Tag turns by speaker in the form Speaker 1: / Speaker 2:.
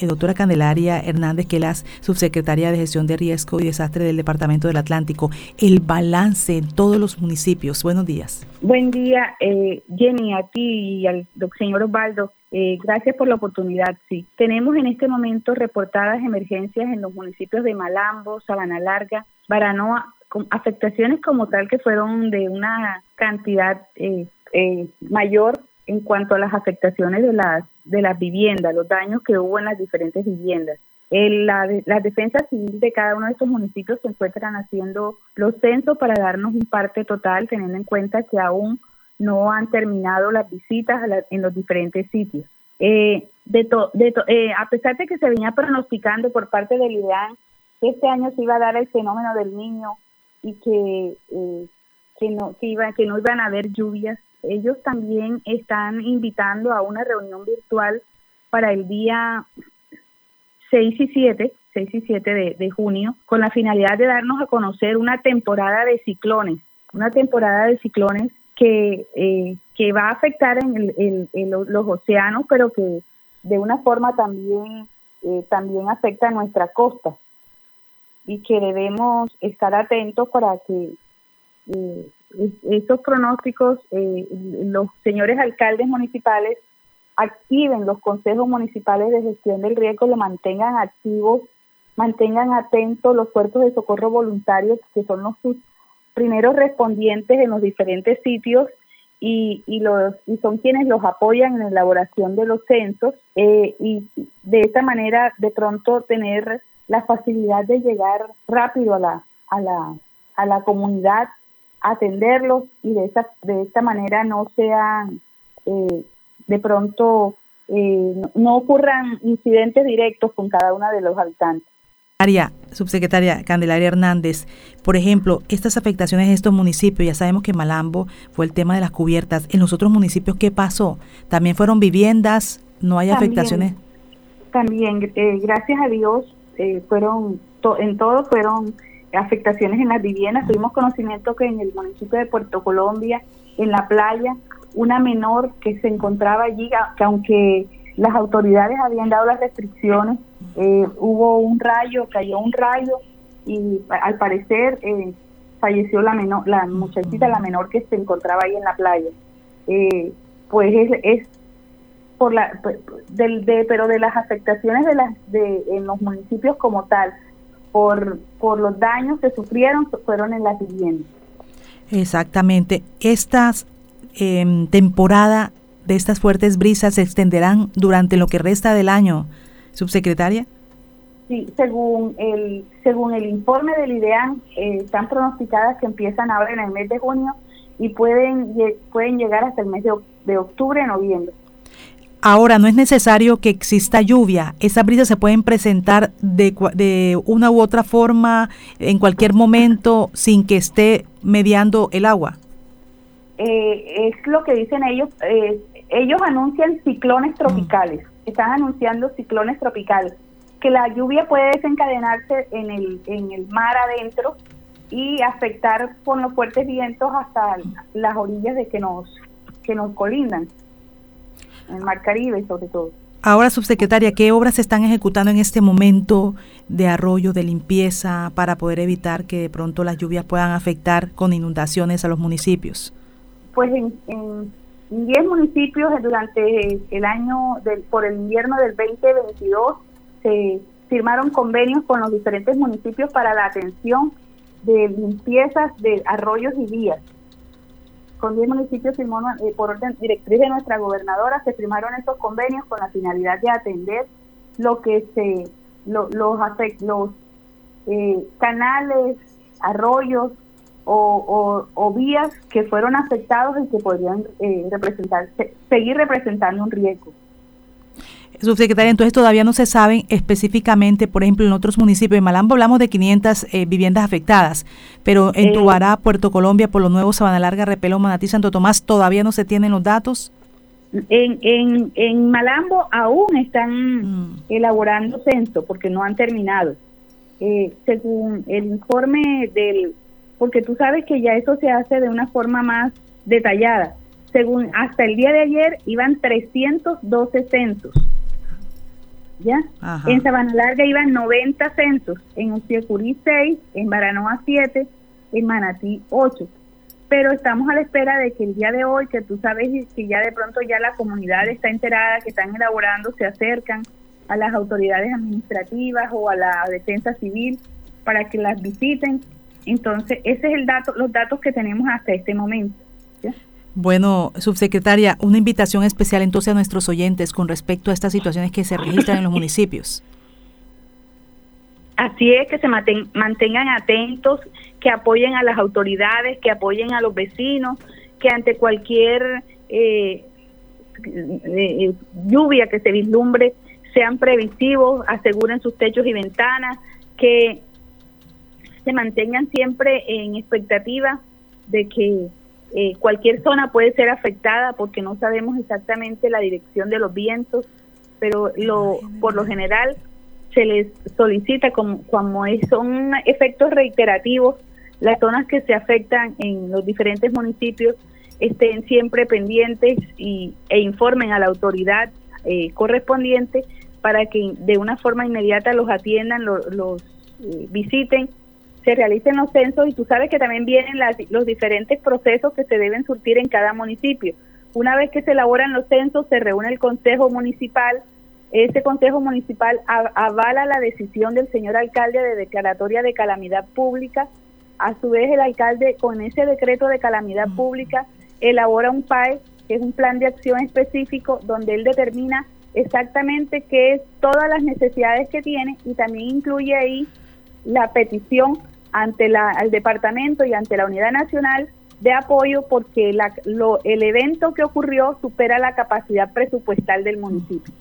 Speaker 1: eh, doctora Candelaria Hernández, que subsecretaria de Gestión de Riesgo y Desastre del Departamento del Atlántico. El balance en todos los municipios. Buenos días.
Speaker 2: Buen día, eh, Jenny, a ti y al señor Osvaldo. Eh, gracias por la oportunidad. Sí, tenemos en este momento reportadas emergencias en los municipios de Malambo, Sabana Larga, Baranoa, con afectaciones como tal que fueron de una cantidad eh, eh, mayor en cuanto a las afectaciones de las de las viviendas, los daños que hubo en las diferentes viviendas. El, la, la defensa civil de cada uno de estos municipios se encuentran haciendo los censos para darnos un parte total, teniendo en cuenta que aún no han terminado las visitas en los diferentes sitios. Eh, de de eh, a pesar de que se venía pronosticando por parte del IDEAN que este año se iba a dar el fenómeno del niño y que, eh, que, no, que, iba, que no iban a haber lluvias, ellos también están invitando a una reunión virtual para el día 6 y 7, 6 y 7 de, junio, con la finalidad de darnos a conocer una temporada de ciclones, una temporada de ciclones que, eh, que va a afectar en, los océanos, pero que de una forma también, eh, también afecta a nuestra costa. Y que debemos estar atentos para que eh, estos pronósticos, eh, los señores alcaldes municipales activen los consejos municipales de gestión del riesgo, lo mantengan activos, mantengan atentos los cuerpos de socorro voluntarios, que son los primeros respondientes en los diferentes sitios y, y, los, y son quienes los apoyan en la elaboración de los censos eh, y de esta manera de pronto tener la facilidad de llegar rápido a la, a la, a la comunidad, atenderlos y de esta, de esta manera no sean eh, de pronto eh, no ocurran incidentes directos con cada uno de los habitantes
Speaker 1: subsecretaria Candelaria Hernández, por ejemplo, estas afectaciones de estos municipios, ya sabemos que Malambo fue el tema de las cubiertas, en los otros municipios, ¿qué pasó? ¿También fueron viviendas? ¿No hay afectaciones?
Speaker 2: También, eh, gracias a Dios, eh, fueron, en todo fueron afectaciones en las viviendas. Tuvimos conocimiento que en el municipio de Puerto Colombia, en la playa, una menor que se encontraba allí, que aunque las autoridades habían dado las restricciones, eh, hubo un rayo, cayó un rayo y al parecer eh, falleció la menor, la muchachita, la menor que se encontraba ahí en la playa. Eh, pues es, es por la del de, pero de las afectaciones de las de en los municipios como tal por por los daños que sufrieron fueron en las viviendas
Speaker 1: exactamente estas eh, temporada de estas fuertes brisas se extenderán durante lo que resta del año, subsecretaria?
Speaker 2: Sí, según el, según el informe del IDEAN, eh, están pronosticadas que empiezan ahora en el mes de junio y pueden, pueden llegar hasta el mes de, de octubre, noviembre.
Speaker 1: Ahora, no es necesario que exista lluvia. Esas brisas se pueden presentar de, de una u otra forma en cualquier momento sin que esté mediando el agua.
Speaker 2: Eh, es lo que dicen ellos. Eh, ellos anuncian ciclones mm. tropicales, están anunciando ciclones tropicales, que la lluvia puede desencadenarse en el, en el mar adentro y afectar con los fuertes vientos hasta las orillas de que nos, que nos colindan, en el mar Caribe sobre todo.
Speaker 1: Ahora, subsecretaria, ¿qué obras se están ejecutando en este momento de arroyo, de limpieza, para poder evitar que de pronto las lluvias puedan afectar con inundaciones a los municipios?
Speaker 2: Pues en, en 10 municipios durante el año del, por el invierno del 2022 se firmaron convenios con los diferentes municipios para la atención de limpiezas de arroyos y vías. Con 10 municipios firmó, eh, por orden directriz de nuestra gobernadora, se firmaron estos convenios con la finalidad de atender lo que se los, los eh, canales, arroyos, o, o, vías que fueron afectados y que podrían eh, representar, seguir representando un riesgo.
Speaker 1: Subsecretaria, entonces todavía no se saben específicamente, por ejemplo, en otros municipios de Malambo hablamos de 500 eh, viviendas afectadas, pero en eh, Tubará, Puerto Colombia, por lo nuevo, Sabana Larga, Repelo, Manatí, Santo Tomás, ¿todavía no se tienen los datos?
Speaker 2: En, en, en Malambo aún están mm. elaborando censo porque no han terminado. Eh, según el informe del porque tú sabes que ya eso se hace de una forma más detallada. Según hasta el día de ayer iban 312 censos. ¿Ya? En Sabana Larga iban 90 censos, en Uciacurí 6, en Baranoa 7, en Manatí 8. Pero estamos a la espera de que el día de hoy, que tú sabes que ya de pronto ya la comunidad está enterada, que están elaborando, se acercan a las autoridades administrativas o a la defensa civil para que las visiten. Entonces, ese es el dato, los datos que tenemos hasta este momento.
Speaker 1: Bueno, subsecretaria, una invitación especial entonces a nuestros oyentes con respecto a estas situaciones que se registran en los municipios.
Speaker 2: Así es, que se mantengan atentos, que apoyen a las autoridades, que apoyen a los vecinos, que ante cualquier eh, eh, lluvia que se vislumbre sean previsivos, aseguren sus techos y ventanas, que se mantengan siempre en expectativa de que eh, cualquier zona puede ser afectada porque no sabemos exactamente la dirección de los vientos, pero lo, por lo general se les solicita como, como son efectos reiterativos, las zonas que se afectan en los diferentes municipios estén siempre pendientes y, e informen a la autoridad eh, correspondiente para que de una forma inmediata los atiendan, los, eh, visiten se realicen los censos y tú sabes que también vienen los diferentes procesos que se deben surtir en cada municipio. Una vez que se elaboran los censos, se reúne el Consejo Municipal. Ese Consejo Municipal avala la decisión del señor alcalde de declaratoria de calamidad pública. A su vez, el alcalde, con ese decreto de calamidad pública, elabora un PAE, que es un plan de acción específico, donde él determina exactamente qué es todas las necesidades que tiene y también incluye ahí la petición ante la, el departamento y ante la unidad nacional de apoyo porque la, lo, el evento que ocurrió supera la capacidad presupuestal del municipio.